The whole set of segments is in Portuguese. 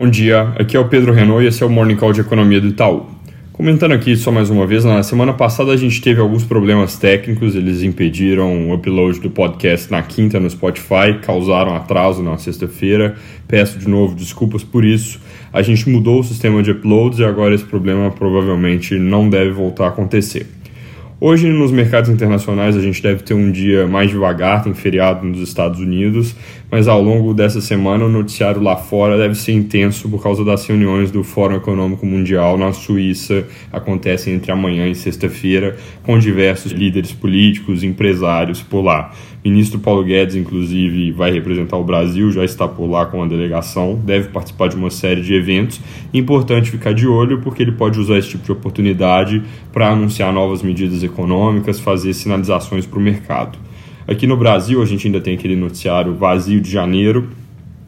Bom dia, aqui é o Pedro Renault e esse é o Morning Call de Economia do Itaú. Comentando aqui só mais uma vez, na semana passada a gente teve alguns problemas técnicos, eles impediram o upload do podcast na quinta no Spotify, causaram atraso na sexta-feira. Peço de novo desculpas por isso. A gente mudou o sistema de uploads e agora esse problema provavelmente não deve voltar a acontecer. Hoje, nos mercados internacionais, a gente deve ter um dia mais devagar, tem feriado nos Estados Unidos, mas ao longo dessa semana o noticiário lá fora deve ser intenso por causa das reuniões do Fórum Econômico Mundial na Suíça, acontecem entre amanhã e sexta-feira, com diversos líderes políticos, empresários por lá. O ministro Paulo Guedes, inclusive, vai representar o Brasil, já está por lá com a delegação, deve participar de uma série de eventos. Importante ficar de olho porque ele pode usar esse tipo de oportunidade para anunciar novas medidas econômicas, fazer sinalizações para o mercado. Aqui no Brasil, a gente ainda tem aquele noticiário vazio de janeiro,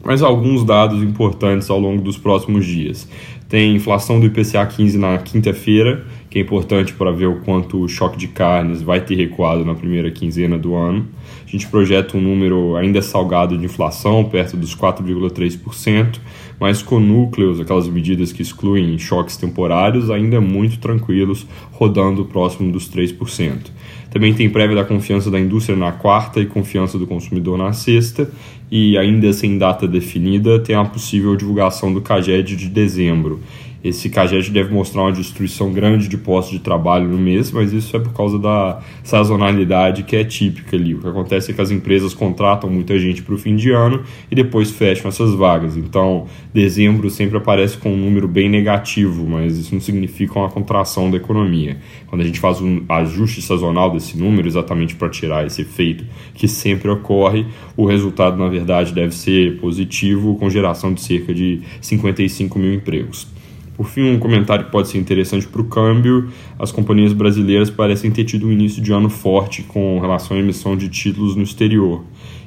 mas alguns dados importantes ao longo dos próximos dias. Tem inflação do IPCA 15 na quinta-feira, que é importante para ver o quanto o choque de carnes vai ter recuado na primeira quinzena do ano. A gente projeta um número ainda salgado de inflação, perto dos 4,3%, mas com núcleos, aquelas medidas que excluem choques temporários, ainda muito tranquilos, rodando próximo dos 3%. Também tem prévia da confiança da indústria na quarta e confiança do consumidor na sexta, e ainda sem data definida, tem a possível divulgação do CAGED de dezembro. Esse CAGED deve mostrar uma destruição grande de postos de trabalho no mês, mas isso é por causa da sazonalidade que é típica ali. O que acontece é que as empresas contratam muita gente para o fim de ano e depois fecham essas vagas. Então, dezembro sempre aparece com um número bem negativo, mas isso não significa uma contração da economia. Quando a gente faz um ajuste sazonal desse número, exatamente para tirar esse efeito que sempre ocorre, o resultado, na verdade, deve ser positivo, com geração de cerca de 55 mil empregos. Por fim, um comentário que pode ser interessante para o câmbio: as companhias brasileiras parecem ter tido um início de ano forte com relação à emissão de títulos no exterior.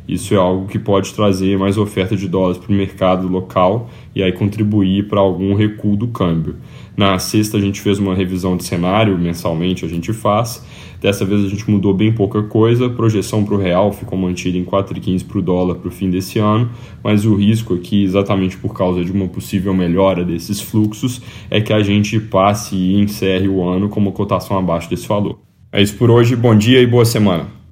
Isso é algo que pode trazer mais oferta de dólares para o mercado local e aí contribuir para algum recuo do câmbio. Na sexta, a gente fez uma revisão de cenário, mensalmente a gente faz. Dessa vez a gente mudou bem pouca coisa, a projeção para o real ficou mantida em 4,15 para o dólar para o fim desse ano, mas o risco aqui, exatamente por causa de uma possível melhora desses fluxos, é que a gente passe e encerre o ano com uma cotação abaixo desse valor. É isso por hoje, bom dia e boa semana.